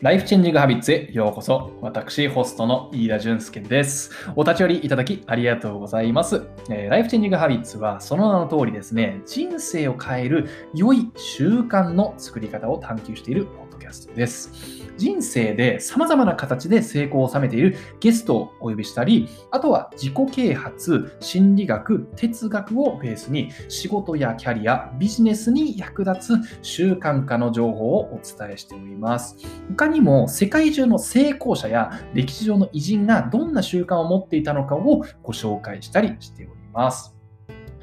ライフチェンジングハビッツへようこそ。私、ホストの飯田淳介です。お立ち寄りいただきありがとうございます。えー、ライフチェンジングハビッツは、その名の通りですね、人生を変える良い習慣の作り方を探求しているポドキャストです。人生で様々な形で成功を収めているゲストをお呼びしたり、あとは自己啓発、心理学、哲学をベースに仕事やキャリア、ビジネスに役立つ習慣化の情報をお伝えしております。他にも世界中の成功者や歴史上の偉人がどんな習慣を持っていたのかをご紹介したりしております。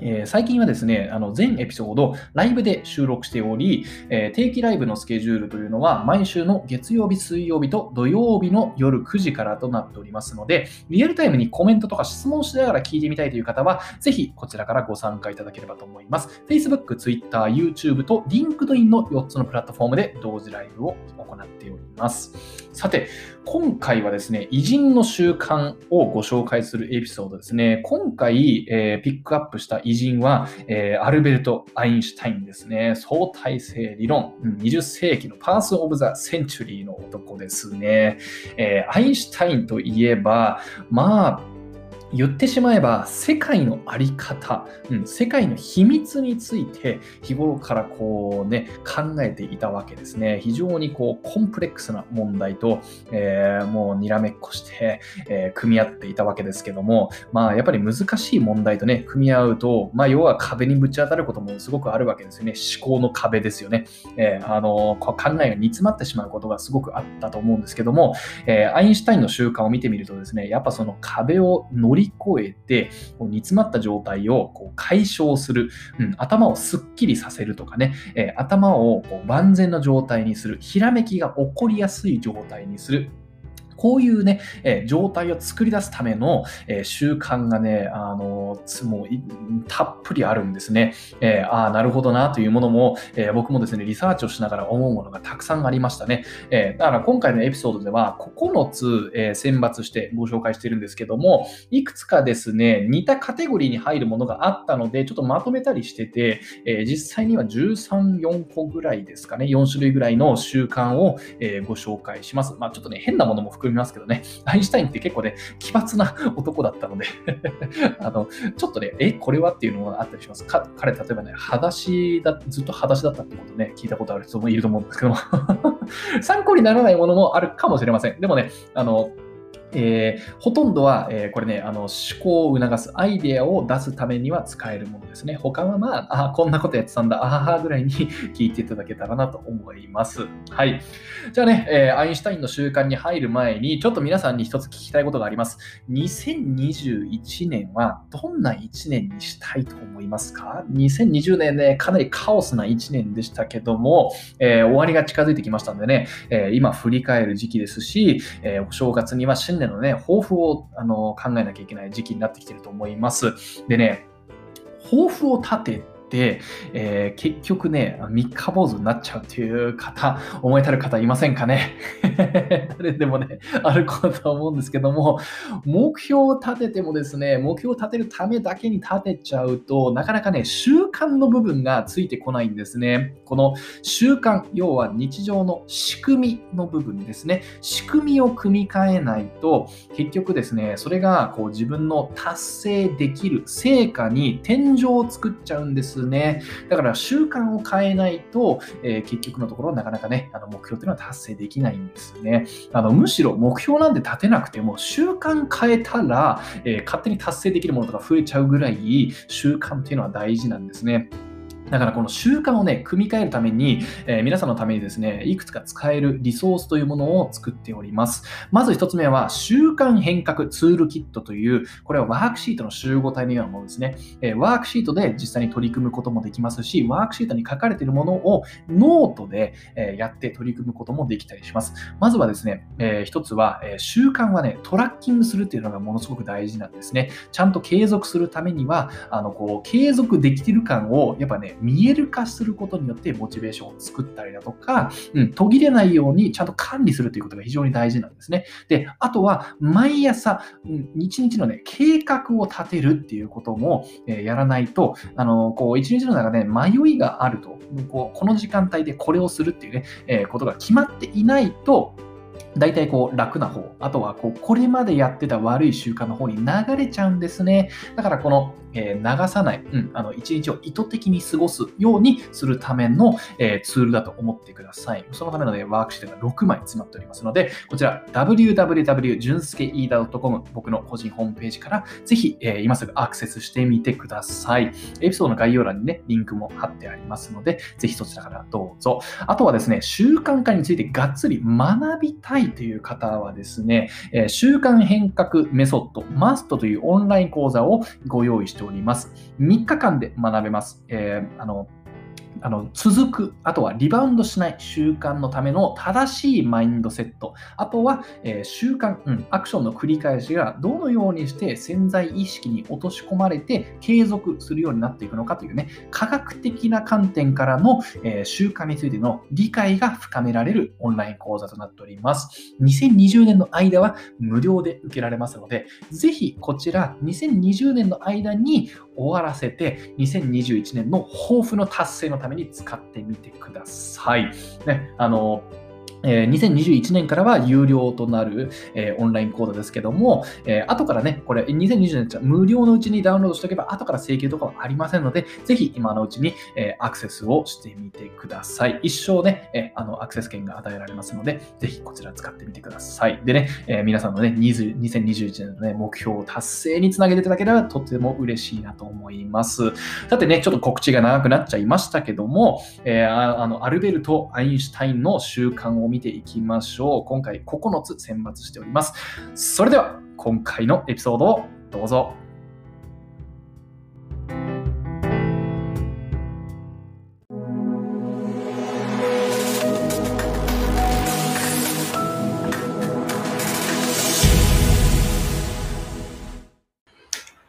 えー、最近はですね、あの全エピソードライブで収録しており、えー、定期ライブのスケジュールというのは毎週の月曜日、水曜日と土曜日の夜9時からとなっておりますので、リアルタイムにコメントとか質問しながら聞いてみたいという方は、ぜひこちらからご参加いただければと思います。Facebook、Twitter、YouTube と LinkedIn の4つのプラットフォームで同時ライブを行っております。さて、今回はですね、偉人の習慣をご紹介するエピソードですね。今回、えー、ピックアップした偉人は、えー、アルベルト・アインシュタインですね。相対性理論、20世紀のパース・オブ・ザ・センチュリーの男ですね。えー、アインシュタインといえば、まあ、言ってしまえば世界の在り方、うん、世界の秘密について日頃からこうね考えていたわけですね。非常にこうコンプレックスな問題と、えー、もうにらめっこして、えー、組み合っていたわけですけどもまあやっぱり難しい問題とね組み合うとまあ要は壁にぶち当たることもすごくあるわけですよね。思考の壁ですよね、えー、あの考えが煮詰まってしまうことがすごくあったと思うんですけども、えアインシュタインの習慣を見てみるとですねやっぱその壁を乗り越えて、こう煮詰まった状態をこう解消する、うん、頭をすっきりさせるとかね、えー、頭をこう万全な状態にする、ひらめきが起こりやすい状態にする、こういうね、えー、状態を作り出すための、えー、習慣がね、あのー、もうたっぷりあるんですね。えああ、なるほどなというものも、え僕もですね、リサーチをしながら思うものがたくさんありましたね。えだから今回のエピソードでは9つ、え選抜してご紹介してるんですけども、いくつかですね、似たカテゴリーに入るものがあったので、ちょっとまとめたりしてて、え実際には13、4個ぐらいですかね、4種類ぐらいの習慣を、えご紹介します。まあ、ちょっとね、変なものも含含みますけどね、アインシュタインって結構ね、奇抜な 男だったので あの、ちょっとね、え、これはっていうのがあったりします。か彼、例えばね、裸足だ、ずっと裸足だったってことね、聞いたことある人もいると思うんですけども参考にならないものもあるかもしれません。でもね、あの、えー、ほとんどは、えー、これね、あの思考を促すアイデアを出すためには使えるものですね。他はまあ、あこんなことやってたんだ、あははぐらいに 聞いていただけたらなと思います。はい。じゃあね、えー、アインシュタインの習慣に入る前に、ちょっと皆さんに一つ聞きたいことがあります。2021年はどんな1年にしたいと思いますか ?2020 年ね、かなりカオスな1年でしたけども、え終わりが近づいてきましたんでね、え今振り返る時期ですし、えお正月には新年年のね、抱負をあの考えなきゃいけない時期になってきてると思います。でね、抱負を立て、えー、結局ね、三日坊主になっちゃうという方、思いたる方いませんかね？誰でもね、あることだと思うんですけども、目標を立ててもですね、目標を立てるためだけに立てちゃうと、なかなかね、習慣の部分がついてこないんですね。この習慣、要は日常の仕組みの部分ですね。仕組みを組み替えないと、結局ですね、それがこう自分の達成できる成果に天井を作っちゃうんですですね。だから習慣を変えないと、えー、結局のところなかなかね、あの目標というのは達成できないんですね。あのむしろ目標なんて立てなくても習慣変えたら、えー、勝手に達成できるものとか増えちゃうぐらい習慣っていうのは大事なんですね。だからこの習慣をね、組み替えるために、えー、皆さんのためにですね、いくつか使えるリソースというものを作っております。まず一つ目は、習慣変革ツールキットという、これはワークシートの集合体のようなものですね。えー、ワークシートで実際に取り組むこともできますし、ワークシートに書かれているものをノートで、えー、やって取り組むこともできたりします。まずはですね、えー、一つは、えー、習慣はね、トラッキングするっていうのがものすごく大事なんですね。ちゃんと継続するためには、あのこう継続できてる感をやっぱね、え見える化することによってモチベーションを作ったりだとか、うん、途切れないようにちゃんと管理するということが非常に大事なんですね。で、あとは毎朝、うん、日のね、計画を立てるっていうことも、えー、やらないと、あの、こう、一日の中で迷いがあると、こうこの時間帯でこれをするっていうね、えー、ことが決まっていないと、大体こう楽な方、あとはこうこれまでやってた悪い習慣の方に流れちゃうんですね。だからこのえー、流さない、うん、あの一日を意図的に過ごすようにするための、えー、ツールだと思ってください。そのための、ね、ワークシートが6枚詰まっておりますので、こちら www.junsuke.com 僕の個人ホームページからぜひ、えー、今すぐアクセスしてみてください。エピソードの概要欄にね、リンクも貼ってありますので、ぜひそちらからどうぞ。あとはですね、習慣化についてがっつり学びたいという方はですね、え習慣変革メソッド、マストというオンライン講座をご用意しております。3日間で学べます。え、あのあの続く、あとはリバウンドしない習慣のための正しいマインドセット、あとは、えー、習慣、うん、アクションの繰り返しがどのようにして潜在意識に落とし込まれて継続するようになっていくのかというね、科学的な観点からの、えー、習慣についての理解が深められるオンライン講座となっております。2020年の間は無料で受けられますので、ぜひこちら2020年の間に終わらせて、2021年の抱負の達成のために使ってみてください。ね、あのえー、2021年からは有料となる、えー、オンライン講座ですけども、えー、後からね、これ2020年じゃ無料のうちにダウンロードしておけば、後から請求とかはありませんので、ぜひ今のうちに、えアクセスをしてみてください。一生ね、えあのアクセス権が与えられますので、ぜひこちら使ってみてください。でね、え皆さんのね、20 2021年のね、目標を達成につなげていただければとても嬉しいなと思います。さてね、ちょっと告知が長くなっちゃいましたけども、えあのアルベルト・アインシュタインの習慣を見見ていきましょう。今回9つ選抜しております。それでは、今回のエピソードをどうぞ。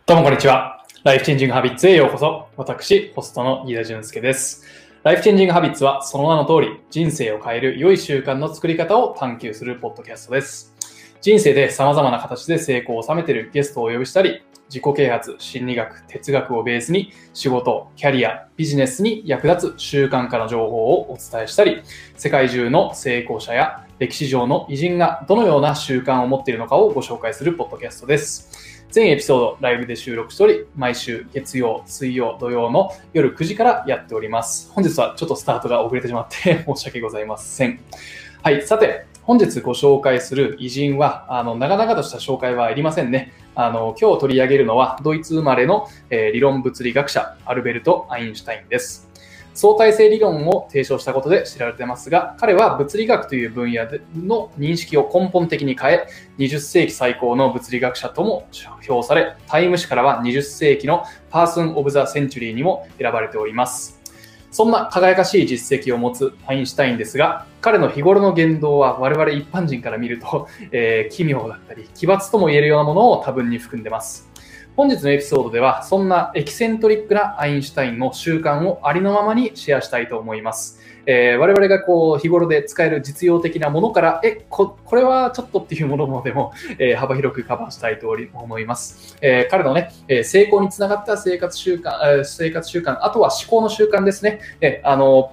どうもこんにちは。ライフチェンジングハビッツへようこそ。私、ホストの飯田俊介です。ライフチェンジングハビッツはその名の通り人生を変える良い習慣の作り方を探求するポッドキャストです。人生で様々な形で成功を収めているゲストをお呼びしたり、自己啓発、心理学、哲学をベースに仕事、キャリア、ビジネスに役立つ習慣化の情報をお伝えしたり、世界中の成功者や歴史上の偉人がどのような習慣を持っているのかをご紹介するポッドキャストです。全エピソードライブで収録しており、毎週月曜、水曜、土曜の夜9時からやっております。本日はちょっとスタートが遅れてしまって 申し訳ございません。はい、さて、本日ご紹介する偉人は、あの、長々とした紹介はいりませんね。あの、今日取り上げるのは、ドイツ生まれの、えー、理論物理学者、アルベルト・アインシュタインです。相対性理論を提唱したことで知られていますが、彼は物理学という分野での認識を根本的に変え、20世紀最高の物理学者とも評され、タイム誌からは20世紀の Person of the Century にも選ばれております。そんな輝かしい実績を持つアインシュタインですが、彼の日頃の言動は我々一般人から見ると、えー、奇妙だったり、奇抜とも言えるようなものを多分に含んでます。本日のエピソードでは、そんなエキセントリックなアインシュタインの習慣をありのままにシェアしたいと思います。えー、我々がこう日頃で使える実用的なものから、え、ここれはちょっとっていうものまでも、えー、幅広くカバーしたいと思います。えー、彼のね、え成功につながった生活習慣、え生活習慣、あとは思考の習慣ですね。えあの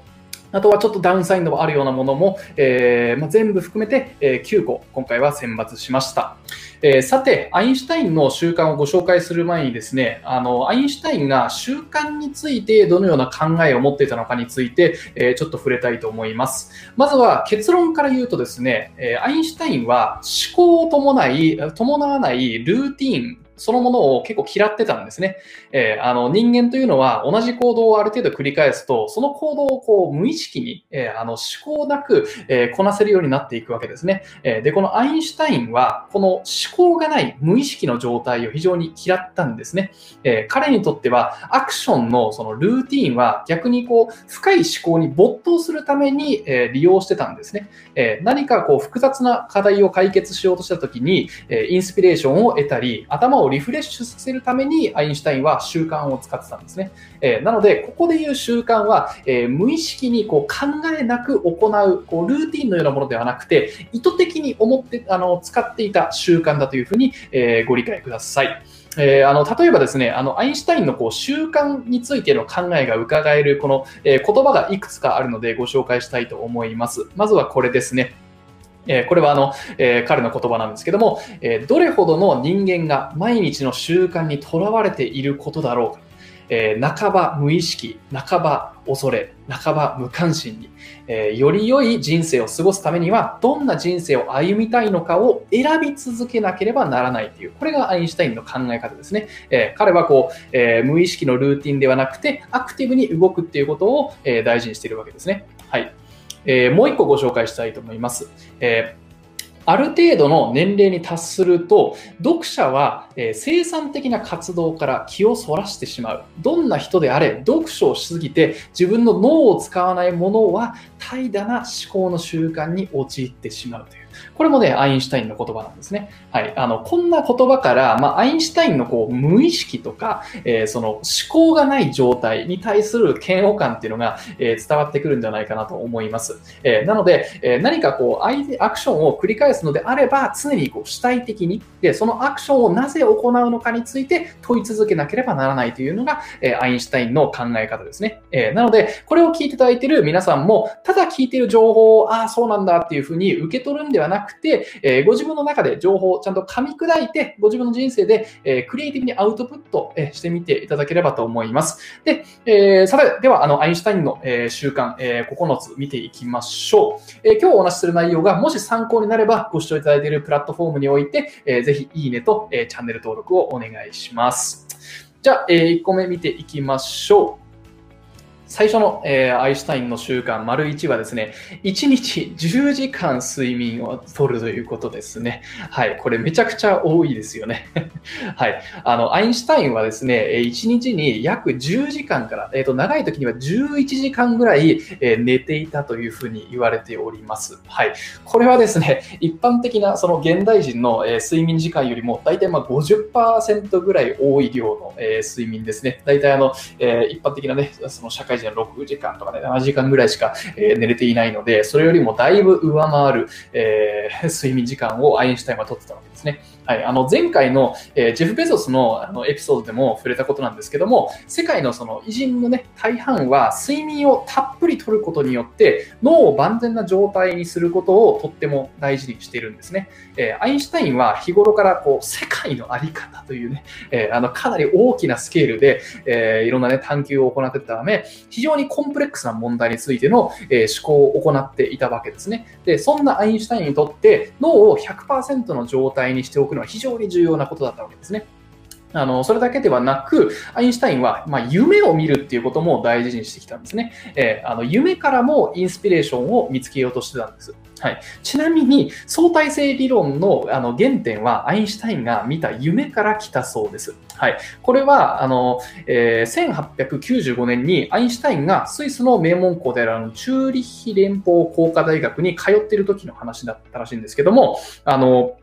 あとはちょっとダウンサインドもあるようなものも、えーまあ、全部含めて、え、9個今回は選抜しました。えー、さて、アインシュタインの習慣をご紹介する前にですね、あの、アインシュタインが習慣についてどのような考えを持っていたのかについて、えー、ちょっと触れたいと思います。まずは結論から言うとですね、え、アインシュタインは思考を伴い、伴わないルーティンそのものを結構嫌ってたんですね。えー、あの人間というのは同じ行動をある程度繰り返すと、その行動をこう無意識に、えー、あの思考なく、えー、こなせるようになっていくわけですね。えで、このアインシュタインは、この思考がない無意識の状態を非常に嫌ったんですね。え彼にとっては、アクションのそのルーティンは逆にこう深い思考に没頭するために、え利用してたんですね。え何かこう複雑な課題を解決しようとしたときに、えインスピレーションを得たり、頭をリフレッシュさせるためにアインシュタインは習慣を使ってたんですね。えー、なので、ここで言う習慣は、えー、無意識にこう考えなく行うこうルーティンのようなものではなくて、意図的に思ってあの使っていた習慣だというふうに、えー、ご理解ください。えー、あの例えばですね、あのアインシュタインのこう習慣についての考えが伺えるこの、えー、言葉がいくつかあるのでご紹介したいと思います。まずはこれですね。えこれはあの、え、彼の言葉なんですけども、え、どれほどの人間が毎日の習慣にとらわれていることだろうか。え、半ば無意識、半ば恐れ、半ば無関心に、え、より良い人生を過ごすためには、どんな人生を歩みたいのかを選び続けなければならないという、これがアインシュタインの考え方ですね。え、彼はこう、え無意識のルーティンではなくて、アクティブに動くっていうことを、え大事にしているわけですね。はい。えー、もう一個ご紹介したいと思います。えーある程度の年齢に達すると、読者は、え生産的な活動から気をそらしてしまう。どんな人であれ、読書をしすぎて自分の脳を使わないものは怠惰な思考の習慣に陥ってしまうという。これもね、アインシュタインの言葉なんですね。はい。あの、こんな言葉から、まあ、アインシュタインのこう、無意識とか、えー、その思考がない状態に対する嫌悪感っていうのが、えー、伝わってくるんじゃないかなと思います。えー、なので、え何かこう、アクションを繰り返すのであれば、常にこう、主体的に、で、そのアクションをなぜ行うのかについて問い続けなければならないというのが、えアインシュタインの考え方ですね。えなので、これを聞いていただいている皆さんも、ただ聞いている情報を、ああ、そうなんだっていうふうに受け取るんではななくて、えー、ご自分の中で情報をちゃんと噛み砕いて、ご自分の人生で、えー、クリエイティブにアウトプット、えー、してみていただければと思います。で、えー、さて、では、あの、アインシュタインの、えー、習慣、えー、9つ見ていきましょう。えー、今日お話しする内容がもし参考になれば、ご視聴いただいているプラットフォームにおいて、えー、ぜひいいねと、えー、チャンネル登録をお願いします。じゃあ、えー、1個目見ていきましょう。最初の、えー、アインシュタインの習慣、丸1はですね、1日10時間睡眠をとるということですね。はい。これめちゃくちゃ多いですよね。はい。あの、アインシュタインはですね、1日に約10時間から、えっ、ー、と、長い時には11時間ぐらい、えー、寝ていたというふうに言われております。はい。これはですね、一般的なその現代人の、えー、睡眠時間よりも大体まあ50%ぐらい多い量の、えー、睡眠ですね。大体あの、えー、一般的なね、その社会人は6時間とかね、7時間ぐらいしか、え、寝れていないので、それよりもだいぶ上回る、え、睡眠時間をアインシュタインは取ってたわけですね。はい、あの前回の、えー、ジェフ・ベゾスのあのエピソードでも触れたことなんですけども、世界のその偉人の、ね、大半は睡眠をたっぷり取ることによって脳を万全な状態にすることをとっても大事にしているんですね。えー、アインシュタインは日頃からこう世界の在り方というね、えー、あのかなり大きなスケールで、えいろんな、ね、探求を行っていたため、非常にコンプレックスな問題についての、え思考を行っていたわけですね。で、そんなアインシュタインにとって脳を100%の状態にしておくのは非常に重要なことだったわけですね。あの、それだけではなく、アインシュタインは、まあ、夢を見るっていうことも大事にしてきたんですね。えー、あの、夢からもインスピレーションを見つけようとしてたんです。はい。ちなみに、相対性理論のあの原点は、アインシュタインが見た夢から来たそうです。はい。これは、あの、えー、1895年にアインシュタインがスイスの名門校であるあのチューリッヒ連邦工科大学に通っている時の話だったらしいんですけども、あの、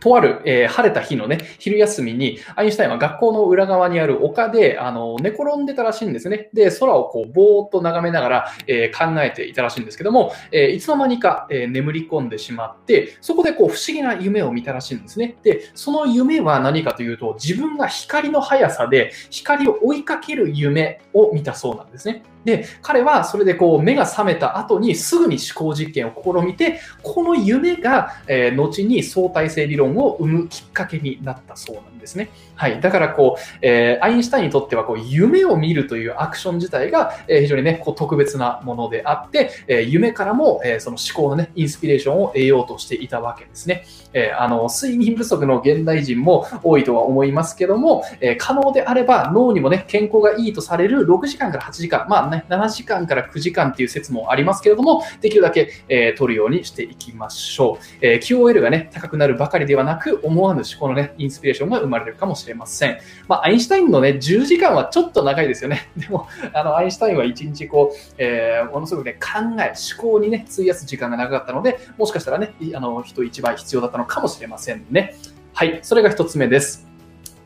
とある、えー、晴れた日のね、昼休みに、アインシュタインは学校の裏側にある丘で、あの、寝転んでたらしいんですね。で、空をこう、ぼーっと眺めながら、えー、考えていたらしいんですけども、えー、いつの間にか、え眠り込んでしまって、そこでこう、不思議な夢を見たらしいんですね。で、その夢は何かというと、自分が光の速さで、光を追いかける夢を見たそうなんですね。で、彼はそれでこう目が覚めた後にすぐに思考実験を試みて、この夢が、えー、後に相対性理論を生むきっかけになったそうなんです。ですね。はい。だからこう、えー、アインシュタインにとってはこう夢を見るというアクション自体が、えー、非常にね、こう特別なものであって、えー、夢からも、えー、その思考のね、インスピレーションを得ようとしていたわけですね。えー、あの、睡眠不足の現代人も多いとは思いますけども、えー、可能であれば脳にもね、健康がいいとされる6時間から8時間、まあね、7時間から9時間っていう説もありますけれども、できるだけ、えー、取るようにしていきましょう。えー、QOL がね、高くなるばかりではなく、思わぬ思考のね、インスピレーションが生まれるかもしれません。まあ、アインシュタインのね、10時間はちょっと長いですよね。でも、あの、アインシュタインは1日こう、えー、ものすごくね、考え、思考にね、費やす時間が長かったので、もしかしたらね、あの、人一倍必要だったのかもしれませんね。はい、それが1つ目です。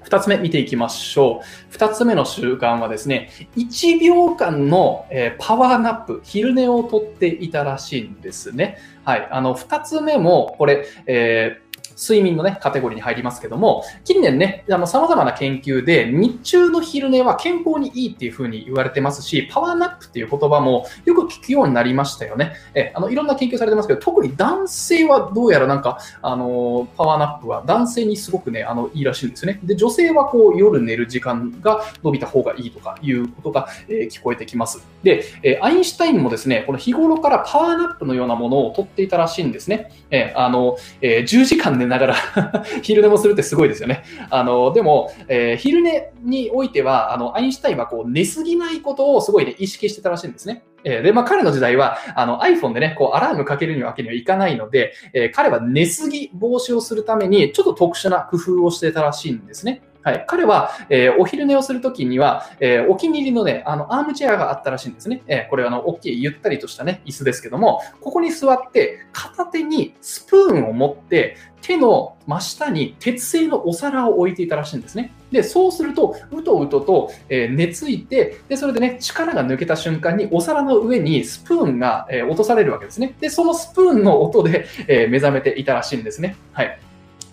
2 2つ目見ていきましょう。2つ目の習慣はですね、1秒間の、えパワーナップ、昼寝をとっていたらしいんですね。はい。あの、2つ目も、これ、えー睡眠のね、カテゴリーに入りますけども、近年ね、あの、様々な研究で、日中の昼寝は健康にいいっていうふうに言われてますし、パワーナップっていう言葉もよく聞くようになりましたよね。え、あの、いろんな研究されてますけど、特に男性はどうやらなんか、あの、パワーナップは男性にすごくね、あの、いいらしいんですよね。で、女性はこう、夜寝る時間が伸びた方がいいとかいうことが、えー、聞こえてきます。で、えアインシュタインもですね、この日頃からパワーナップのようなものを取っていたらしいんですね。えあの、えー、10時間寝ながら 昼寝もするってすごいですよね。あの、でも、えー、昼寝においては、あの、アインシュタインはこう、寝すぎないことをすごいね、意識してたらしいんですね。えー、で、まあ、彼の時代は、あの、iPhone でね、こう、アラームかけるわけにはいかないので、えー、彼は寝すぎ防止をするために、ちょっと特殊な工夫をしてたらしいんですね。はい。彼は、えー、お昼寝をするときには、えー、お気に入りのね、あの、アームチェアがあったらしいんですね。えー、これはあの、大きいゆったりとしたね、椅子ですけども、ここに座って、片手にスプーンを持って、手の真下に鉄製のお皿を置いていたらしいんですね。で、そうすると、うとうとと、えー、寝ついて、で、それでね、力が抜けた瞬間にお皿の上にスプーンが、えー、落とされるわけですね。で、そのスプーンの音で、えー、目覚めていたらしいんですね。はい。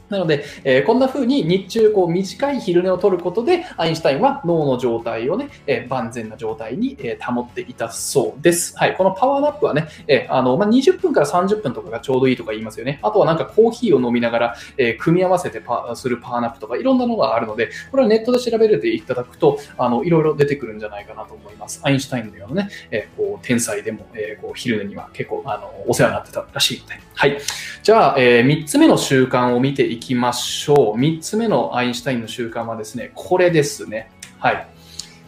なので、えー、こんな風に日中こう短い昼寝を取ることで、アインシュタインは脳の状態をね、えー、万全な状態に、えー、保っていたそうです。はい。このパワーナップはね、えあの、まあ、20分から30分とかがちょうどいいとか言いますよね。あとはなんかコーヒーを飲みながら、え組み合わせてパするパワーナップとかいろんなのがあるので、これはネットで調べていただくと、あの、いろいろ出てくるんじゃないかなと思います。アインシュタインのようなね、えこう、天才でも、えこう、昼寝には結構、あの、お世話になってたらしいので。はい。じゃあ、え3つ目の習慣を見ていききましょう。3つ目のアインシュタインの習慣はですね、これですね。はい。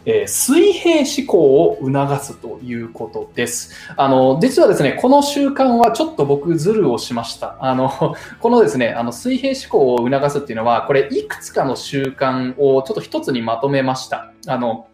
えー、水平思考を促すということです。あの、実はですね、この習慣はちょっと僕ズルをしました。あの、このですね、あの、水平思考を促すっていうのは、これいくつかの習慣をちょっと一つにまとめました。あの、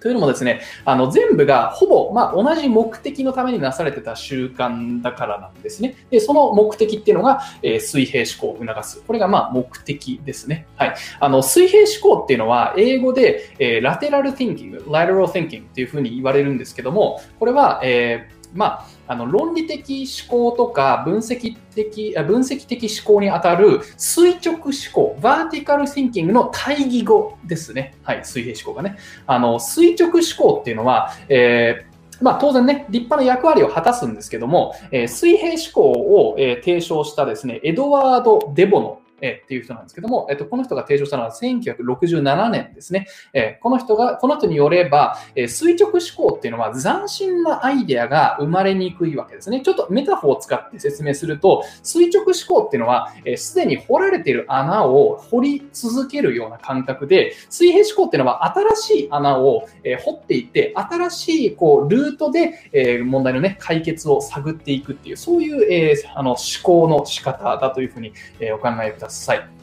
というのもですね、あの全部がほぼ、ま、同じ目的のためになされてた習慣だからなんですね。でその目的っていうのが、えー、水平思考を促す。これがまあ目的ですね。はい。あの水平思考っていうのは英語で、えー、ラテラル thinking、lateral thinking っていうふうに言われるんですけども、これは、えーまあ、あの論理的思考とか分析的分析的思考にあたる垂直思考、バーティカルシンキングの対義語ですね。はい、水平思考がね。あの垂直思考っていうのは、えーまあ、当然ね、立派な役割を果たすんですけども、えー、水平思考を、えー、提唱したですね、エドワード・デボノえっていう人なんですけども、えっと、この人が提唱したのは1967年ですね。えこの人が、この人によれば、え垂直思考っていうのは斬新なアイデアが生まれにくいわけですね。ちょっとメタフォーを使って説明すると、垂直思考っていうのは、す、で、に掘られている穴を掘り続けるような感覚で、水平思考っていうのは新しい穴を、え掘っていって、新しいこうルートで、え問題のね、解決を探っていくっていう、そういう、えあの思考の仕方だというふうに、えお考えください。さい。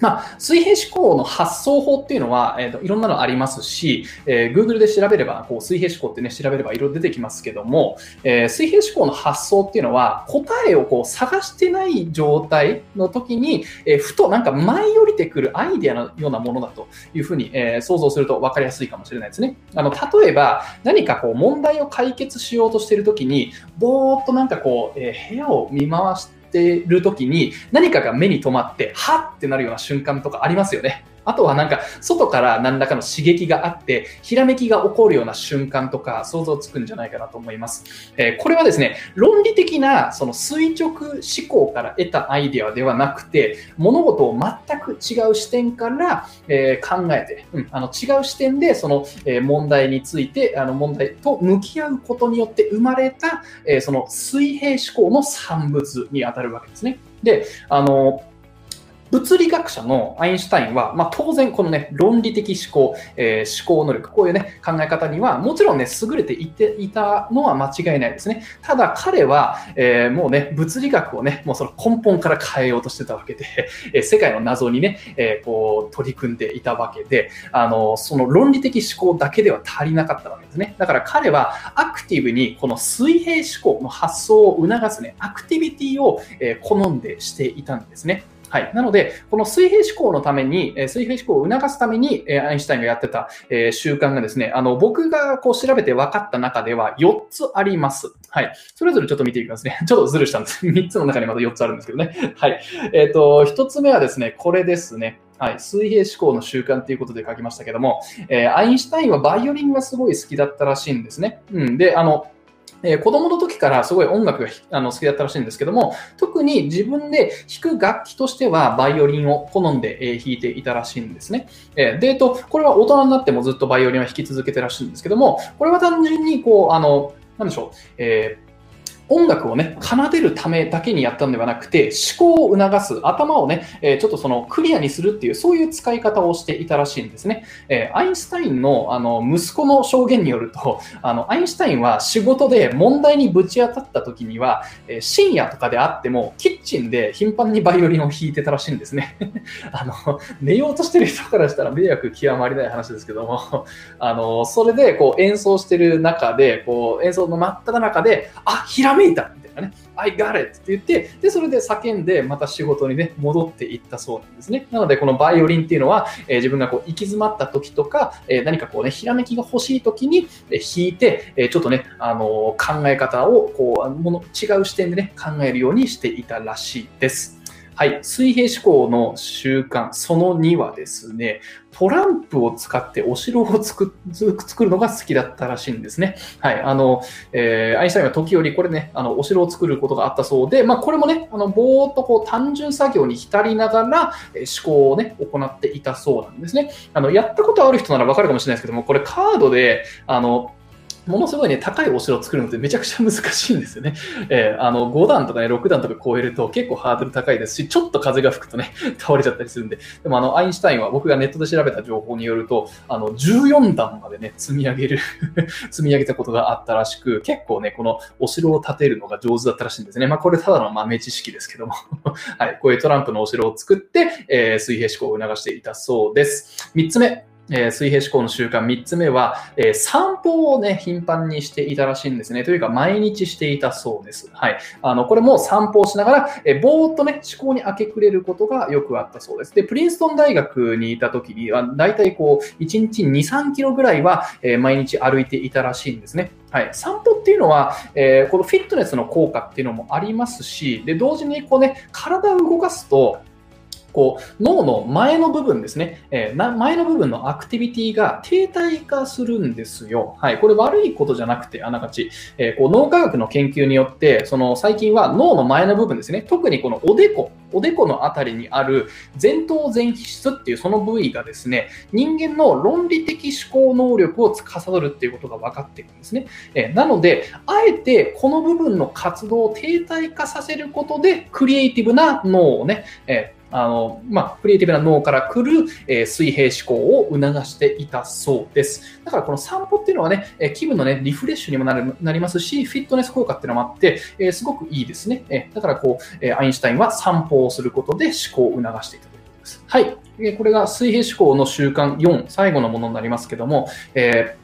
まあ、水平思考の発想法っていうのは、えーと、いろんなのありますし、えー、Google で調べれば、こう水平思考ってね、調べればいろいろ出てきますけども、えー、水平思考の発想っていうのは、答えをこう探してない状態の時に、えー、ふとなんか舞い降りてくるアイデアのようなものだというふうに、えー、想像すると分かりやすいかもしれないですね。あの、例えば、何かこう問題を解決しようとしている時に、ぼーっとなんかこう、え部屋を見回して、ってる時に何かが目に留まって、はってなるような瞬間とかありますよね。あとはなんか、外から何らかの刺激があって、ひらめきが起こるような瞬間とか想像つくんじゃないかなと思います。えー、これはですね、論理的なその垂直思考から得たアイデアではなくて、物事を全く違う視点から、えー、考えて、うん、あの違う視点でその、え、問題について、あの問題と向き合うことによって生まれた、えその水平思考の産物に当たるわけですね。で、あの、物理学者のアインシュタインは、まあ、当然このね、論理的思考、えー、思考能力、こういうね、考え方には、もちろんね、優れていていたのは間違いないですね。ただ彼は、えー、もうね、物理学をね、もうその根本から変えようとしてたわけで、えー、世界の謎にね、えこう、取り組んでいたわけで、あの、その論理的思考だけでは足りなかったわけですね。だから彼はアクティブにこの水平思考の発想を促すね、アクティビティを、え好んでしていたんですね。はい。なので、この水平思考のために、え水平思考を促すために、えアインシュタインがやってた、え習慣がですね、あの、僕がこう調べて分かった中では4つあります。はい。それぞれちょっと見ていきますね。ちょっとずるしたんです。3つの中にまた4つあるんですけどね。はい。えっ、ー、と、1つ目はですね、これですね。はい、水平思考の習慣ということで書きましたけども、えー、アインシュタインはバイオリンがすごい好きだったらしいんですね。うん、で、あの、えー、子供の時からすごい音楽があの好きだったらしいんですけども、特に自分で弾く楽器としてはバイオリンを好んで、え、弾いていたらしいんですね。えー、で、と、これは大人になってもずっとバイオリンは弾き続けてらしいんですけども、これは単純にこう、あの、なんでしょう、えー音楽をね、奏でるためだけにやったんではなくて、思考を促す、頭をね、えちょっとそのクリアにするっていう、そういう使い方をしていたらしいんですね。えアインシュタインのあの息子の証言によると、あのアインシュタインは仕事で問題にぶち当たった時には、え深夜とかであっても、キッチンで頻繁にバイオリンを弾いてたらしいんですね。あの、寝ようとしてる人からしたら迷惑極まりない話ですけども、あの、それでこう演奏してる中で、こう演奏の真っ只中で、あ、ひらめいたみたいなね、I got it って言って、で、それで叫んで、また仕事にね、戻っていったそうなんですね。なので、このバイオリンっていうのは、えー、自分がこう行き詰まった時とか、えー、何かこうね、ひらめきが欲しい時に、えー、弾いて、えちょっとね、あの考え方を、こう、もの、違う視点でね、考えるようにしていたらしいです。はい。水平思考の習慣、その2はですね、トランプを使ってお城を作るのが好きだったらしいんですね。はい。あの、えー、アインシュタインは時折これね、あの、お城を作ることがあったそうで、まあ、これもね、あの、ぼーっとこう、単純作業に浸りながら、え、思考をね、行っていたそうなんですね。あの、やったことある人ならわかるかもしれないですけども、これカードで、あの、ものすごいね、高いお城を作るのってめちゃくちゃ難しいんですよね。えー、あの、5段とかね、6段とか超えると結構ハードル高いですし、ちょっと風が吹くとね、倒れちゃったりするんで。でもあの、アインシュタインは僕がネットで調べた情報によると、あの、14段までね、積み上げる 積み上げたことがあったらしく、結構ね、このお城を建てるのが上手だったらしいんですね。まあ、これただの豆知識ですけども はい、こういうトランプのお城を作って、えー、水平思考を促していたそうです。3つ目。えー、水平思考の習慣3つ目は、えー、散歩をね、頻繁にしていたらしいんですね。というか、毎日していたそうです。はい。あの、これも散歩をしながら、えー、ぼーっとね、思考に明け暮れることがよくあったそうです。で、プリンストン大学にいた時には、だいたいこう、1日2、3キロぐらいは、え毎日歩いていたらしいんですね。はい、散歩っていうのは、えこのフィットネスの効果っていうのもありますし、で、同時にこうね、体を動かすと、こう脳の前の部分ですね、えー、前の部分のアクティビティが停滞化するんですよ。はい、これ悪いことじゃなくて、あながち、えー、こう脳科学の研究によって、その最近は脳の前の部分ですね、特にこのおでこ、おでこのあたりにある前頭前皮質っていうその部位がですね、人間の論理的思考能力を司るっていうことが分かっているんですね。えー、なので、あえてこの部分の活動を停滞化させることで、クリエイティブな脳をね、えーあの、まあ、クリエイティブな脳から来る、えー、水平思考を促していたそうです。だからこの散歩っていうのはね、え、気分のね、リフレッシュにもなるなりますし、フィットネス効果っていうのもあって、えー、すごくいいですね。えだからこう、えアインシュタインは散歩をすることで思考を促していたということです。はい。えこれが水平思考の習慣4、最後のものになりますけども、えー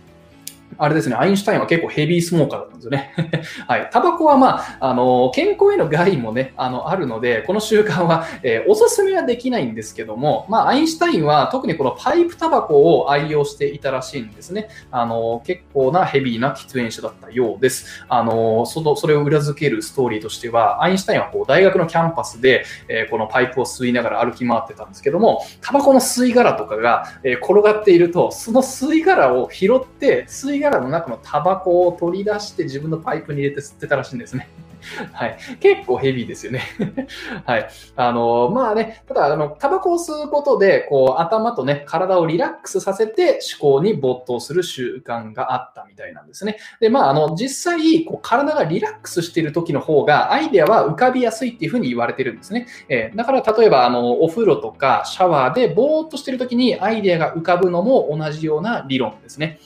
あれですね、アインシュタインは結構ヘビースモーカーだったんですよね。はい。タバコはまあ、あの、健康への害もね、あの、あるので、この習慣は、えー、おすすめはできないんですけども、まあ、アインシュタインは特にこのパイプタバコを愛用していたらしいんですね。あの、結構なヘビーな喫煙者だったようです。あの、その、それを裏付けるストーリーとしては、アインシュタインはこう、大学のキャンパスで、えー、このパイプを吸いながら歩き回ってたんですけども、タバコの吸い殻とかが、えー、転がっていると、その吸い殻を拾って、吸い殻の中のタバコを取り出して自分のパイプに入れて吸ってたらしいんですね。はい。結構ヘビーですよね。はい。あの、まあね、ただ、あの、タバコを吸うことで、こう、頭とね、体をリラックスさせて思考に没頭する習慣があったみたいなんですね。で、まあ、あの、実際、こう、体がリラックスしている時の方が、アイデアは浮かびやすいっていうふうに言われてるんですね。えー、だから、例えば、あの、お風呂とかシャワーでぼーっとしてる時にアイデアが浮かぶのも同じような理論ですね。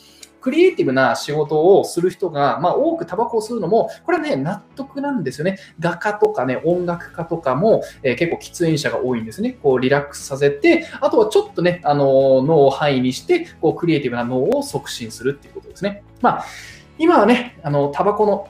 クリエイティブな仕事をする人が、まあ、多くタバコを吸うのも、これはね、納得なんですよね。画家とかね、音楽家とかも、えー、結構喫煙者が多いんですね。こう、リラックスさせて、あとはちょっとね、あのー、脳を範囲にして、こう、クリエイティブな脳を促進するっていうことですね。まあ、今はね、あの、タバコの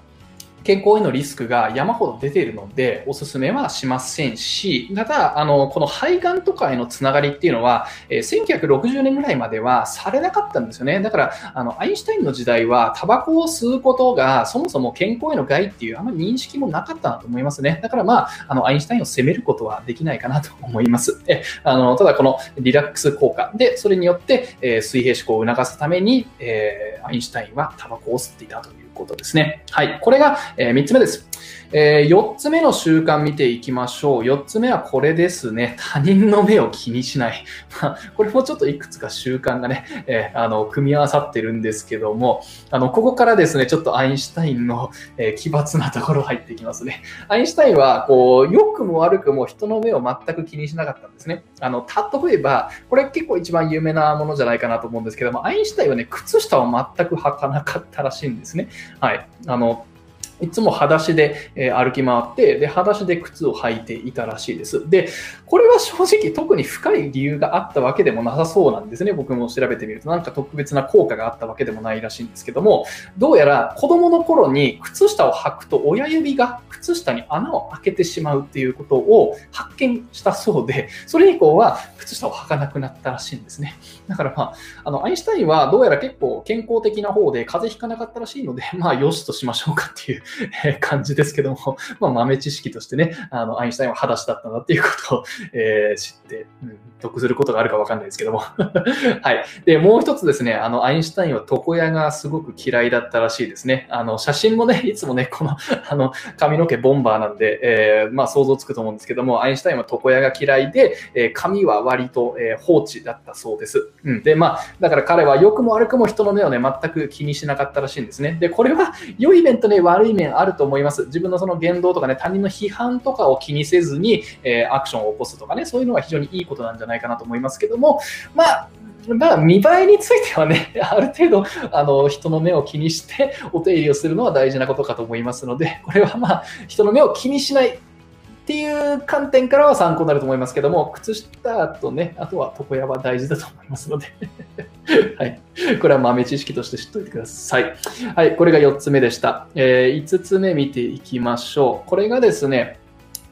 健康へのリスクが山ほど出ているので、おすすめはしませんし、ただ、あの、この肺がんとかへのつながりっていうのは、え、1960年ぐらいまではされなかったんですよね。だから、あの、アインシュタインの時代は、タバコを吸うことが、そもそも健康への害っていう、あんまり認識もなかったなと思いますね。だからまあ、あの、アインシュタインを責めることはできないかなと思います。え、あの、ただこのリラックス効果で、それによって、え、水平思考を促すために、えー、アインシュタインはタバコを吸っていたということですね。はい。これが、えー、3つ目です。えー、4つ目の習慣見ていきましょう。4つ目はこれですね。他人の目を気にしない。ま、これもちょっといくつか習慣がね、えー、あの、組み合わさってるんですけども、あの、ここからですね、ちょっとアインシュタインの、えー、奇抜なところ入っていきますね。アインシュタインは、こう、良くも悪くも人の目を全く気にしなかったんですね。あの、例えば、これ結構一番有名なものじゃないかなと思うんですけども、アインシュタインはね、靴下を全く履かなかったらしいんですね。はい。あの、いつも裸足で、え歩き回って、で、裸足で靴を履いていたらしいです。で、これは正直特に深い理由があったわけでもなさそうなんですね。僕も調べてみると、なんか特別な効果があったわけでもないらしいんですけども、どうやら子供の頃に靴下を履くと親指が靴下に穴を開けてしまうっていうことを発見したそうで、それ以降は靴下を履かなくなったらしいんですね。だからまあ、あの、アインシュタインはどうやら結構健康的な方で風邪ひかなかったらしいので、まあ、よしとしましょうかっていう感じですけども、まあ、豆知識としてね、あの、アインシュタインは裸足だったんだっていうことを、えー、知って、うん、得することがあるかわかんないですけども。はい。で、もう一つですね、あの、アインシュタインは床屋がすごく嫌いだったらしいですね。あの、写真もね、いつもね、この、あの、髪の毛ボンバーなんで、えー、まあ、想像つくと思うんですけども、アインシュタインは床屋が嫌いで、えー、髪は割と、えー、放置だったそうです。うん。で、まあ、だから彼は良くも悪くも人の目をね、全く気にしなかったらしいんですね。で、これは良い面とね、悪い面あると思います。自分のその言動とかね、他人の批判とかを気にせずに、えー、アクションを起こすとかね、そういうのは非常にいいことなんじゃないかなと思いますけども、まあ、まあ、見栄えについてはね、ある程度、あの、人の目を気にしてお手入れをするのは大事なことかと思いますので、これはまあ、人の目を気にしないっていう観点からは参考になると思いますけども、靴下とね、あとは床屋は大事だと思いますので はい。これは豆知識として知っておいてください。はい。これが4つ目でした。えー、5つ目見ていきましょう。これがですね、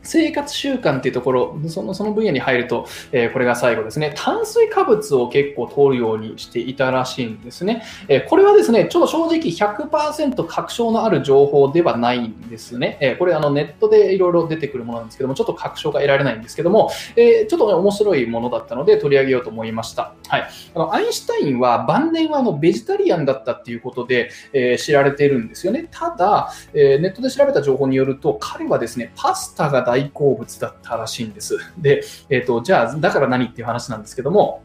生活習慣っていうところ、そのその分野に入ると、えー、これが最後ですね。炭水化物を結構取るようにしていたらしいんですね。えー、これはですね、ちょっと正直100%確証のある情報ではないんですね。えー、これあのネットでいろいろ出てくるものなんですけども、ちょっと確証が得られないんですけども、えちょっとね、面白いものだったので取り上げようと思いました。はい。あの、アインシュタインは晩年はあのベジタリアンだったっていうことで、え知られているんですよね。ただ、えネットで調べた情報によると、彼はですね、パスタが大好物だったらしいんです。で、えっ、ー、と、じゃあ、だから何っていう話なんですけども、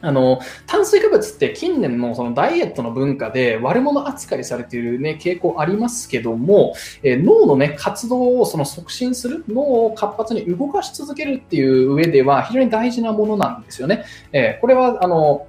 あの炭水化物って近年のそのダイエットの文化で悪者扱いされている、ね、傾向ありますけども、えー、脳の、ね、活動をその促進する脳を活発に動かし続けるっていう上では非常に大事なものなんですよね。えー、これはあの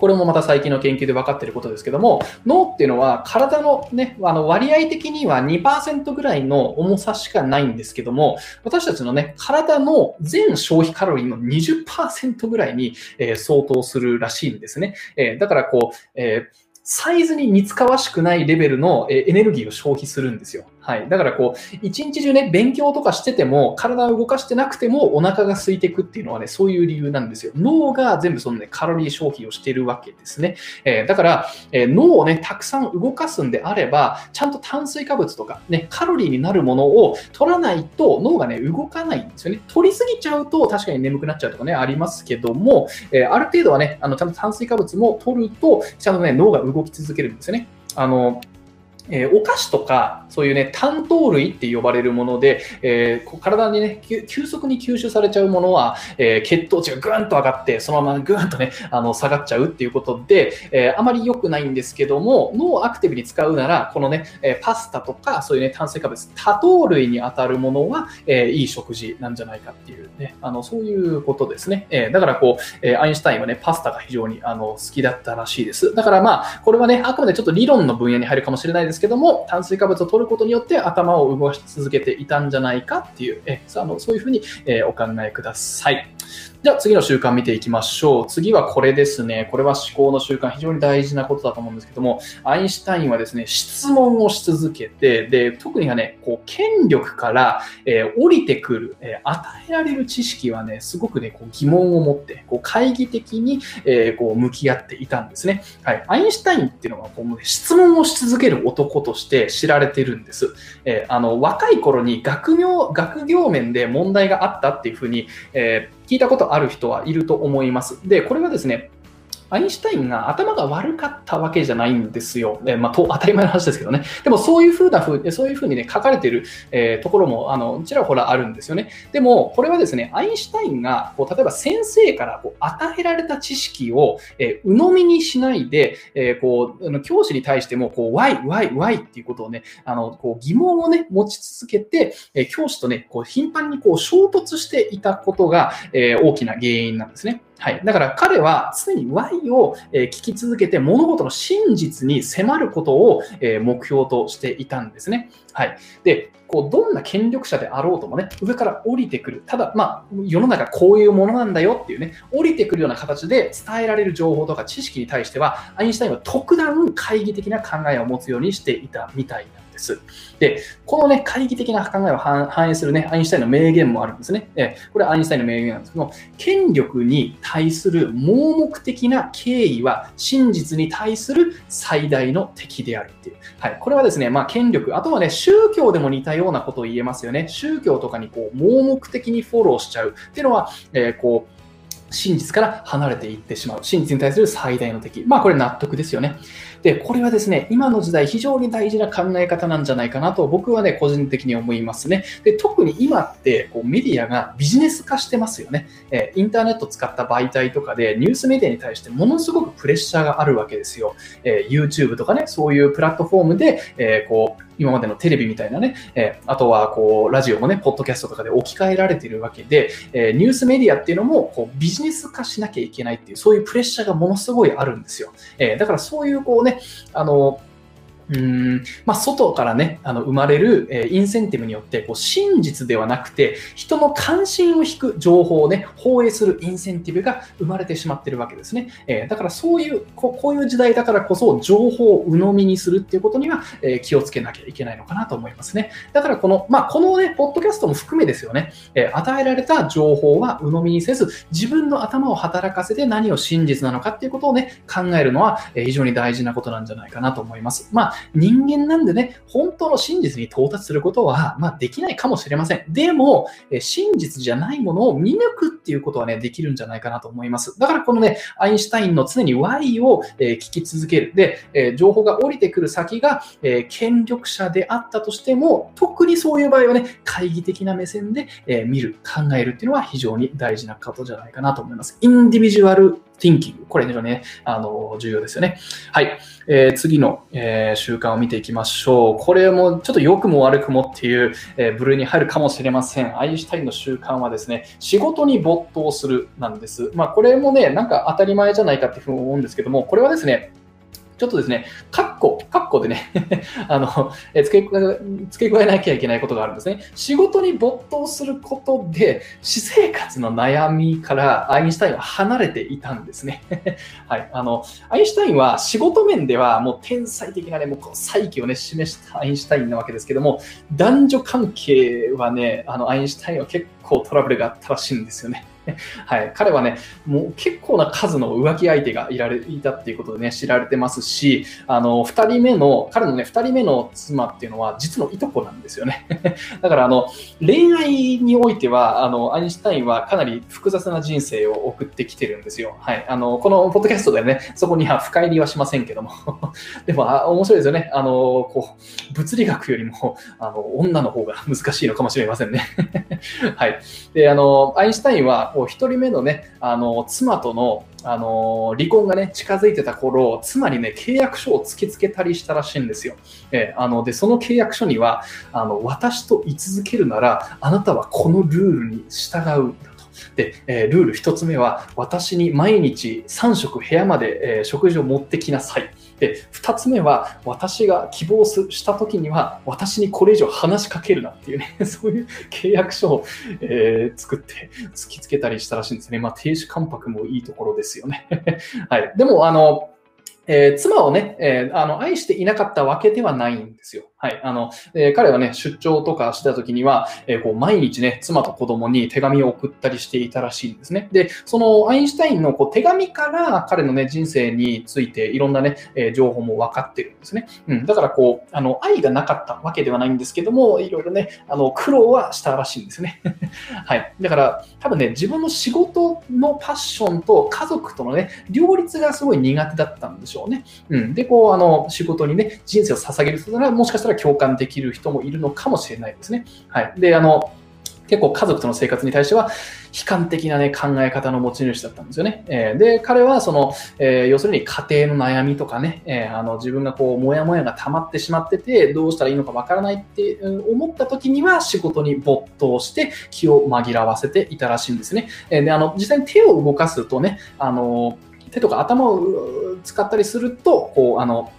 これもまた最近の研究で分かっていることですけども、脳っていうのは体のね、あの割合的には2%ぐらいの重さしかないんですけども、私たちのね、体の全消費カロリーの20%ぐらいに、えー、相当するらしいんですね。えー、だからこう、えーサイズに似つかわしくないレベルのエネルギーを消費するんですよ。はい。だからこう、一日中ね、勉強とかしてても、体を動かしてなくてもお腹が空いてくっていうのはね、そういう理由なんですよ。脳が全部そのね、カロリー消費をしてるわけですね。えー、だから、えー、脳をね、たくさん動かすんであれば、ちゃんと炭水化物とかね、カロリーになるものを取らないと脳がね、動かないんですよね。取りすぎちゃうと確かに眠くなっちゃうとかね、ありますけども、えー、ある程度はね、あの、ちゃんと炭水化物も取ると、ちゃんとね、脳が動き続けるんですよね。あの、えー、お菓子とか、そういうね、炭糖類って呼ばれるもので、えー、体にね、急速に吸収されちゃうものは、えー、血糖値がぐんと上がって、そのままぐんとね、あの、下がっちゃうっていうことで、えあまり良くないんですけども、脳をアクティブに使うなら、このね、えパスタとか、そういうね、炭水化物、多糖類に当たるものは、えいい食事なんじゃないかっていうね、あの、そういうことですね。えだからこう、えアインシュタインはね、パスタが非常にあの好きだったらしいです。だからまあ、これはね、あくまでちょっと理論の分野に入るかもしれないですけども、炭水化物を取ることによって頭を動かし続けていたんじゃないかっていう、えあのそういうふうに、えお考えください。じゃあ次の習慣見ていきましょう。次はこれですね。これは思考の習慣、非常に大事なことだと思うんですけども、アインシュタインはですね、質問をし続けて、で、特にはね、こう、権力から、えー、降りてくる、えー、与えられる知識はね、すごくね、こう疑問を持って、こう、懐疑的に、えー、こう、向き合っていたんですね。はい。アインシュタインっていうのは、こう、質問をし続ける男として知られてるんです。えあの、若い頃に学業、学業面で問題があったっていうふうに、えー聞いたことある人はいると思います。で、これはですね、アインシュタインが頭が悪かったわけじゃないんですよ。えまあ、と当たり前の話ですけどね。でもそういうふうなふう、そういうふうにね、書かれてる、えー、ところも、あの、ちらほらあるんですよね。でも、これはですね、アインシュタインが、こう、例えば先生からこう与えられた知識を、えー、鵜呑みにしないで、えー、こう、あの教師に対しても、こう、why, why, why っていうことをね、あの、こう、疑問をね、持ち続けて、えー、教師とね、こう、頻繁にこう、衝突していたことが、え、大きな原因なんですね。はい。だから彼は常に Y を聞き続けて物事の真実に迫ることを目標としていたんですね。はい。で、こう、どんな権力者であろうともね、上から降りてくる。ただ、まあ、世の中こういうものなんだよっていうね、降りてくるような形で伝えられる情報とか知識に対しては、アインシュタインは特段懐疑的な考えを持つようにしていたみたいなです。で、このね、懐疑的な考えを反映するね、アインシュタインの名言もあるんですね。えこれはアインシュタインの名言なんですけど、権力に対する盲目的な敬意は真実に対する最大の敵であるっていう。はい。これはですね、まあ、権力、あとはね、宗教でも似たようなことを言えますよね。宗教とかにこう、盲目的にフォローしちゃうっていうのは、えー、こう、真実から離れていってしまう。真実に対する最大の敵。まあこれ納得ですよね。で、これはですね、今の時代非常に大事な考え方なんじゃないかなと僕はね、個人的に思いますね。で、特に今ってこうメディアがビジネス化してますよね。えインターネット使った媒体とかでニュースメディアに対してものすごくプレッシャーがあるわけですよ。え YouTube とかね、そういうプラットフォームで、えこう、今までのテレビみたいなね、えあとはこう、ラジオもね、ポッドキャストとかで置き換えられてるわけで、えニュースメディアっていうのもこうビジネス化しなきゃいけないっていう、そういうプレッシャーがものすごいあるんですよ。えだからそういうこうね、あの、うんまあ、外からね、あの生まれる、え、インセンティブによって、こう真実ではなくて、人の関心を引く情報をね、放映するインセンティブが生まれてしまってるわけですね。え、だからそういうこ、こういう時代だからこそ、情報を鵜呑みにするっていうことには、え、気をつけなきゃいけないのかなと思いますね。だからこの、まあ、このね、ポッドキャストも含めですよね、え与えられた情報は鵜呑みにせず、自分の頭を働かせて何を真実なのかっていうことをね、考えるのは、え非常に大事なことなんじゃないかなと思います。まあ人間なんでね、本当の真実に到達することは、まあ、できないかもしれません。でも、え真実じゃないものを見抜くっていうことはね、できるんじゃないかなと思います。だからこのね、アインシュタインの常に Y を、え聞き続ける。で、え情報が降りてくる先が、え権力者であったとしても、特にそういう場合はね、懐疑的な目線で、え見る、考えるっていうのは非常に大事なことじゃないかなと思います。インディビジュアル thinking。これ非常にね、あの、重要ですよね。はい。えー、次の、えー、習慣を見ていきましょう。これもちょっと良くも悪くもっていう、えー、部類に入るかもしれません。アインシュタインの習慣はですね、仕事に没頭するなんです。まあ、これもね、なんか当たり前じゃないかっていうふうに思うんですけども、これはですね、ちょっとですね、カッコ、カッコでね あの、え付け付け加えなきゃいけないことがあるんですね。仕事に没頭することで、私生活の悩みからアインシュタインは離れていたんですね。はい。あの、アインシュタインは仕事面ではもう天才的なね、もう再起をね、示したアインシュタインなわけですけども、男女関係はね、あの、アインシュタインは結構トラブルがあったらしいんですよね。はい、彼はね、もう結構な数の浮気相手がいられいたっていうことでね、知られてますし、あの、二人目の、彼のね、二人目の妻っていうのは実のいとこなんですよね。だから、あの、恋愛においては、あの、アインシュタインはかなり複雑な人生を送ってきてるんですよ。はい。あの、このポッドキャストでね、そこには深入りはしませんけども。でも、あ面白いですよね。あの、こう、物理学よりも、あの、女の方が難しいのかもしれませんね。はい。で、あの、アインシュタインは、こう、一人目のね、あの、妻との、あの、離婚がね、近づいてた頃、妻にね、契約書を突きつけたりしたらしいんですよ。えー、あの、で、その契約書には、あの、私と居続けるなら、あなたはこのルールに従う。で、えー、ルール1つ目は、私に毎日3食部屋まで、えー、食事を持ってきなさい。で、2つ目は、私が希望した時には、私にこれ以上話しかけるなっていうね、そういう契約書を、えー、作って突きつけたりしたらしいんですね。まあ、亭主関白もいいところですよね。はい。でも、あの、えー、妻をね、えー、あの、愛していなかったわけではないんですよ。はい。あの、えー、彼はね、出張とかしてた時には、えこう、毎日ね、妻と子供に手紙を送ったりしていたらしいんですね。で、そのアインシュタインのこう手紙から彼のね、人生についていろんなね、え情報も分かってるんですね。うん。だからこう、あの、愛がなかったわけではないんですけども、いろいろね、あの、苦労はしたらしいんですね。はい。だから、多分ね、自分の仕事のパッションと家族とのね、両立がすごい苦手だったんでしょうね。うん。で、こう、あの、仕事にね、人生を捧げる人なら、もしかしたら共感できる人もいるのかもしれないですね。はい。で、あの、結構家族との生活に対しては悲観的な、ね、考え方の持ち主だったんですよね。えー、で、彼はその、えー、要するに家庭の悩みとかね、えー、あの自分がこう、もやもやが溜まってしまってて、どうしたらいいのかわからないって思った時には仕事に没頭して気を紛らわせていたらしいんですね。えで、あの、実際に手を動かすとね、あの、手とか頭を使ったりすると、こう、あの、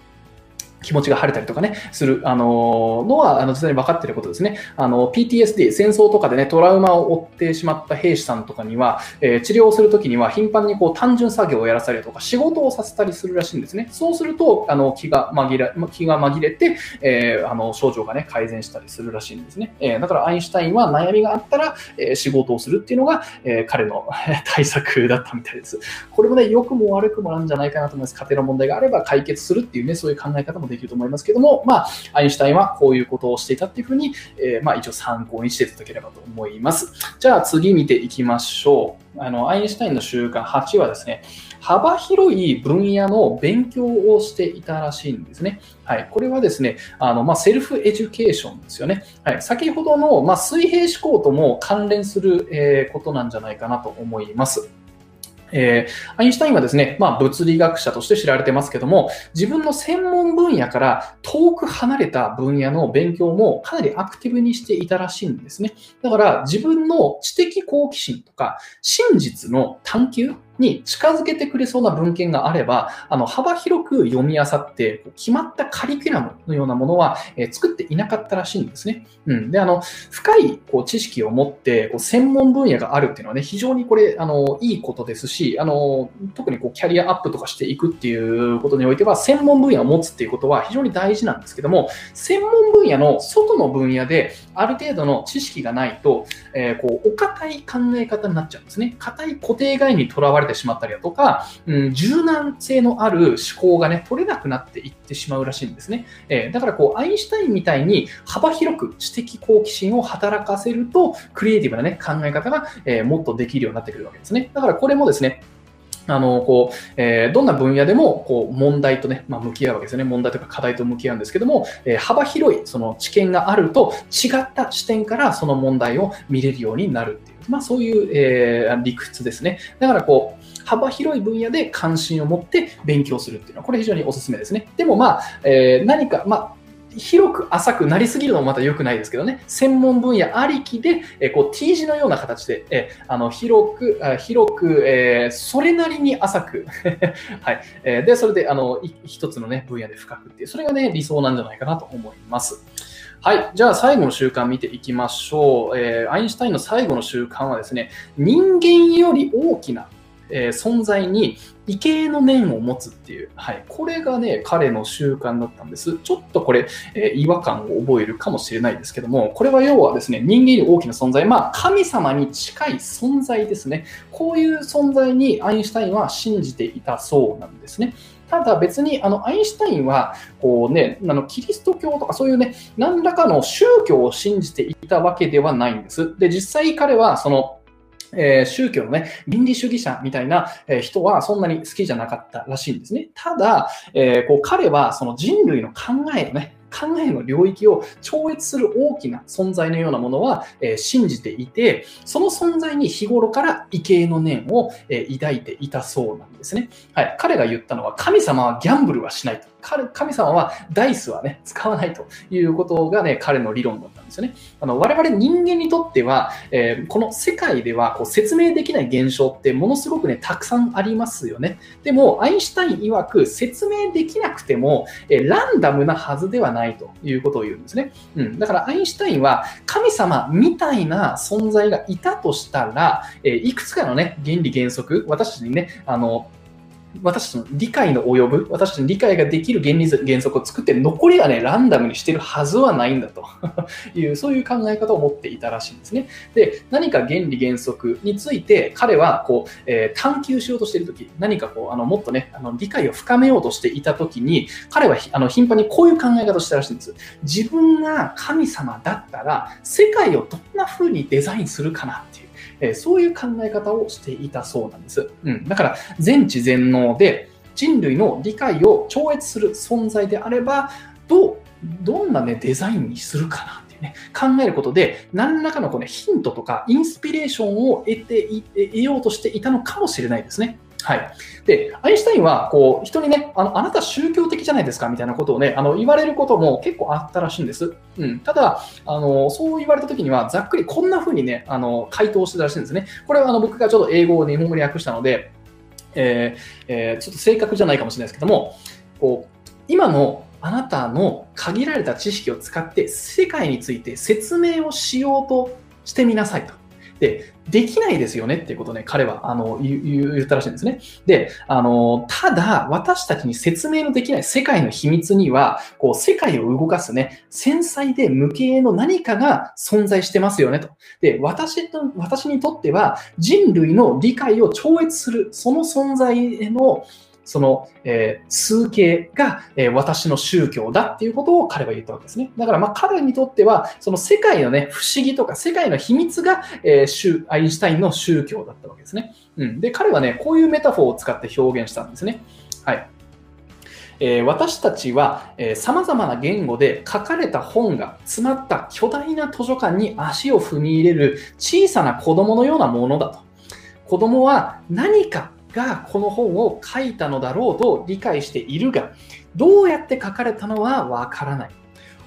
気持ちが晴れたりとかね、する、あの、のは、あの、実際に分かっていることですね。あの、PTSD、戦争とかでね、トラウマを負ってしまった兵士さんとかには、えー、治療をするときには頻繁にこう単純作業をやらされるとか、仕事をさせたりするらしいんですね。そうすると、あの、気が紛れ、気が紛れて、えー、あの、症状がね、改善したりするらしいんですね。え、だから、アインシュタインは悩みがあったら、え、仕事をするっていうのが、え、彼の 対策だったみたいです。これもね、良くも悪くもなんじゃないかなと思います。家庭の問題があれば解決するっていうね、そういう考え方もできると思いますけども、まあ、アインシュタインはこういうことをしていたっていうふうに、えー、まあ、一応参考にしていただければと思います。じゃあ次見ていきましょう。あの、アインシュタインの習慣8はですね、幅広い分野の勉強をしていたらしいんですね。はい。これはですね、あの、まあ、 self education ですよね。はい。先ほどの、まあ、水平思考とも関連する、えー、ことなんじゃないかなと思います。えー、アインシュタインはですね、まあ、物理学者として知られてますけども、自分の専門分野から遠く離れた分野の勉強もかなりアクティブにしていたらしいんですね。だから自分の知的好奇心とか真実の探求に近づけてくれそうな文献があれば、あの幅広く読み漁って、決まったカリキュラムのようなものは、えー、作っていなかったらしいんですね。うん、であの深いこう知識を持ってこう専門分野があるっていうのはね、非常にこれあのいいことですし、あの特にこうキャリアアップとかしていくっていうことにおいては、専門分野を持つっていうことは非常に大事なんですけども、専門分野の外の分野である程度の知識がないと、えー、こうお堅い考え方になっちゃうんですね。硬い固定概念にとらわれてしまったりだとか、うん、柔軟性のある思考がね、取れなくなっていってしまうらしいんですね。えー、だからこう、アインシュタインみたいに幅広く知的好奇心を働かせると、クリエイティブなね、考え方が、えー、もっとできるようになってくるわけですね。だからこれもですね、あの、こう、えー、どんな分野でも、こう、問題とね、まあ、向き合うわけですよね。問題とか課題と向き合うんですけども、えー、幅広い、その知見があると、違った視点からその問題を見れるようになるっていう、まあ、そういう、えー、理屈ですね。だから、こう、幅広い分野で関心を持って勉強するっていうのは、これ非常におすすめですね。でもまあ、えー、何か、まあ、広く浅くなりすぎるのもまた良くないですけどね、専門分野ありきで、えこう T 字のような形で、えあの広く、広く、えー、それなりに浅く はい、え、で、それであの一つの、ね、分野で深くっていう、それがね、理想なんじゃないかなと思います。はい。じゃあ最後の習慣見ていきましょう。えー、アインシュタインの最後の習慣はですね、人間より大きなえー、存在に畏敬の念を持つっていう、はい、これがね、彼の習慣だったんです。ちょっとこれ、えー、違和感を覚えるかもしれないですけども、これは要はですね、人間より大きな存在、まあ、神様に近い存在ですね。こういう存在にアインシュタインは信じていたそうなんですね。ただ別にあのアインシュタインはこう、ね、あのキリスト教とかそういうね何らかの宗教を信じていたわけではないんです。で実際彼はそのえー、宗教のね、倫理主義者みたいな、えー、人はそんなに好きじゃなかったらしいんですね。ただ、えー、こう彼はその人類の考えのね、考えの領域を超越する大きな存在のようなものは、えー、信じていて、その存在に日頃から畏敬の念を、えー、抱いていたそうなんですね。はい。彼が言ったのは、神様はギャンブルはしないと。神様はダイスはね、使わないということがね、彼の理論だったですよね。あの我々人間にとっては、えー、この世界ではこう説明できない現象ってものすごくね、たくさんありますよね。でも、アインシュタイン曰く説明できなくても、えー、ランダムなはずではないということを言うんですね。うん。だから、アインシュタインは神様みたいな存在がいたとしたら、えー、いくつかのね、原理原則、私たちにね、あの、私たちの理解の及ぶ、私たちの理解ができる原理原則を作って、残りはね、ランダムにしてるはずはないんだと いう、そういう考え方を持っていたらしいんですね。で、何か原理原則について、彼はこう、えー、探求しようとしているとき、何かこう、あのもっとね、あの理解を深めようとしていたときに、彼はあの頻繁にこういう考え方をしたらしいんです。自分が神様だったら、世界をどんな風にデザインするかなっていう。えそういう考え方をしていたそうなんです。うん、だから全知全能で人類の理解を超越する存在であればどうどんな、ね、デザインにするかなっていうね考えることで何らかのこう、ね、ヒントとかインスピレーションを得て得ようとしていたのかもしれないですね。はい。で、アインシュタインは、こう、人にね、あの、あなた宗教的じゃないですかみたいなことをね、あの、言われることも結構あったらしいんです。うん。ただ、あの、そう言われた時には、ざっくりこんな風にね、あの、回答してたらしいんですね。これは、あの、僕がちょっと英語を日本語に訳したので、えー、えー、ちょっと正確じゃないかもしれないですけども、こう、今のあなたの限られた知識を使って世界について説明をしようとしてみなさいと。で、できないですよねっていうことをね、彼はあの言ったらしいんですね。で、あの、ただ、私たちに説明のできない世界の秘密には、こう、世界を動かすね、繊細で無形の何かが存在してますよねと。で、私と、私にとっては人類の理解を超越する、その存在へのその、えー、数形が、えー、私の宗教だっていうことを彼は言ったわけですね。だからまあ彼にとっては、その世界のね、不思議とか世界の秘密が、えー、アインシュタインの宗教だったわけですね。うん。で、彼はね、こういうメタフォーを使って表現したんですね。はい。えー、私たちは、えー、様々な言語で書かれた本が詰まった巨大な図書館に足を踏み入れる小さな子供のようなものだと。子供は何かがこの本を書いたのだろうと理解しているが、どうやって書かれたのはわからない。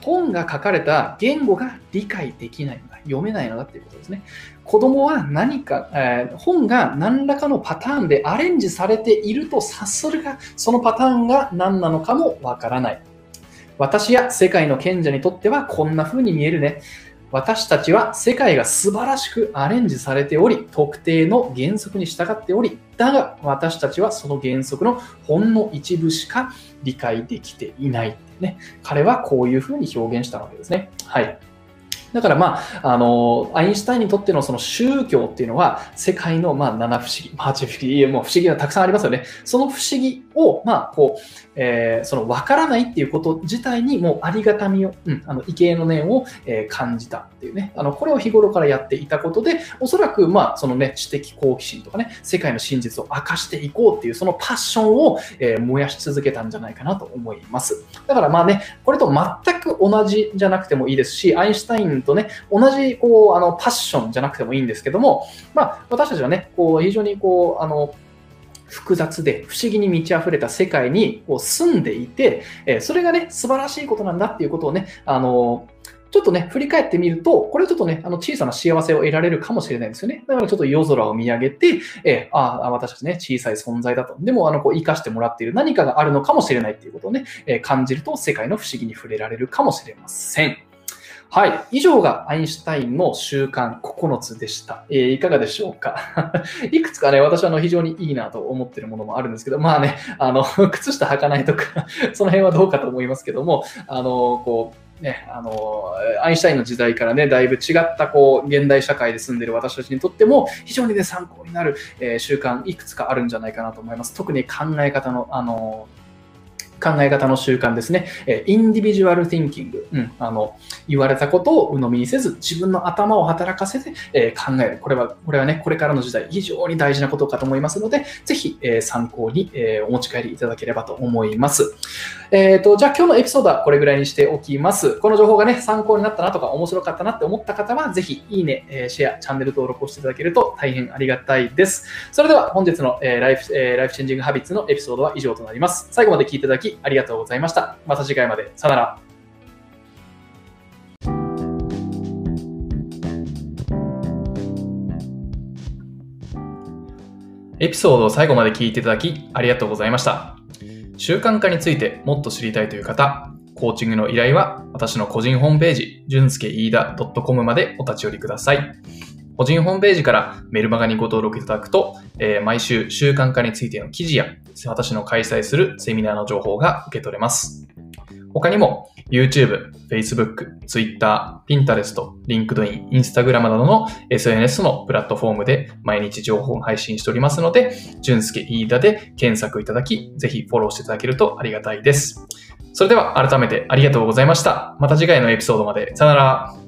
本が書かれた言語が理解できないのだ。読めないのだっていうことですね。子供は何か、えー、本が何らかのパターンでアレンジされていると察するが、そのパターンが何なのかもわからない。私や世界の賢者にとってはこんな風に見えるね。私たちは世界が素晴らしくアレンジされており、特定の原則に従っており、だが私たちはその原則のほんの一部しか理解できていない。ね、彼はこういうふうに表現したわけですね。はい。だからまあ、あの、アインシュタインにとってのその宗教っていうのは、世界のまあ七不思議、八不思議、もう不思議がたくさんありますよね。その不思議を、まあ、こう、えー、その分からないっていうこと自体にもうありがたみを、うん、あの、畏敬の念を、えー、感じたっていうね、あの、これを日頃からやっていたことで、おそらく、まあ、そのね、知的好奇心とかね、世界の真実を明かしていこうっていう、そのパッションを、えー、燃やし続けたんじゃないかなと思います。だからまあね、これと全く同じじゃなくてもいいですし、アインシュタインとね、同じ、こう、あの、パッションじゃなくてもいいんですけども、まあ、私たちはね、こう、非常にこう、あの、複雑で不思議に満ち溢れた世界に住んでいて、えそれがね、素晴らしいことなんだっていうことをね、あのちょっとね、振り返ってみると、これちょっとね、あの小さな幸せを得られるかもしれないんですよね。だからちょっと夜空を見上げて、えー、ああ、私たちね、小さい存在だと。でも、あの、こう、生かしてもらっている何かがあるのかもしれないっていうことをね、えー、感じると、世界の不思議に触れられるかもしれません。はい。以上がアインシュタインの習慣9つでした。えー、いかがでしょうか？いくつかね、私はあの非常にいいなと思ってるものもあるんですけど、まあね、あの、靴下履かないとか その辺はどうかと思いますけども、あの、こう、ね、あの、アインシュタインの時代からね、だいぶ違った、こう、現代社会で住んでる私たちにとっても、非常にね、参考になる、えー、習慣、いくつかあるんじゃないかなと思います。特に考え方の、あの、考え方の習慣ですね。えインディビジュアル・ティンキング、うん、あの。言われたことを鵜呑みにせず、自分の頭を働かせて、え考える。これは、これはね、これからの時代、非常に大事なことかと思いますので、ぜひ、え参考に、えお持ち帰りいただければと思います。えっ、ー、と、じゃあ今日のエピソードはこれぐらいにしておきます。この情報がね、参考になったなとか、面白かったなって思った方は、ぜひ、いいね、えシェア、チャンネル登録をしていただけると大変ありがたいです。それでは、本日の、えライフ、えライフチェンジングハビッツのエピソードは以上となります。最後まで聞いていただきありがとうございました。また次回まで。さよなら。エピソードを最後まで聞いていただきありがとうございました。習慣化についてもっと知りたいという方、コーチングの依頼は私の個人ホームページ、じゅんすけいいだ .com までお立ち寄りください。個人ホームページからメルマガにご登録いただくと、えー毎週習慣化についての記事や私の開催するセミナーの情報が受け取れます。他にも YouTube、Facebook、Twitter、Pinterest、LinkedIn、Instagram などの SNS のプラットフォームで毎日情報を配信しておりますので、じゅんすけいいだで検索いただき、ぜひフォローしていただけるとありがたいです。それでは改めてありがとうございました。また次回のエピソードまで。さよなら。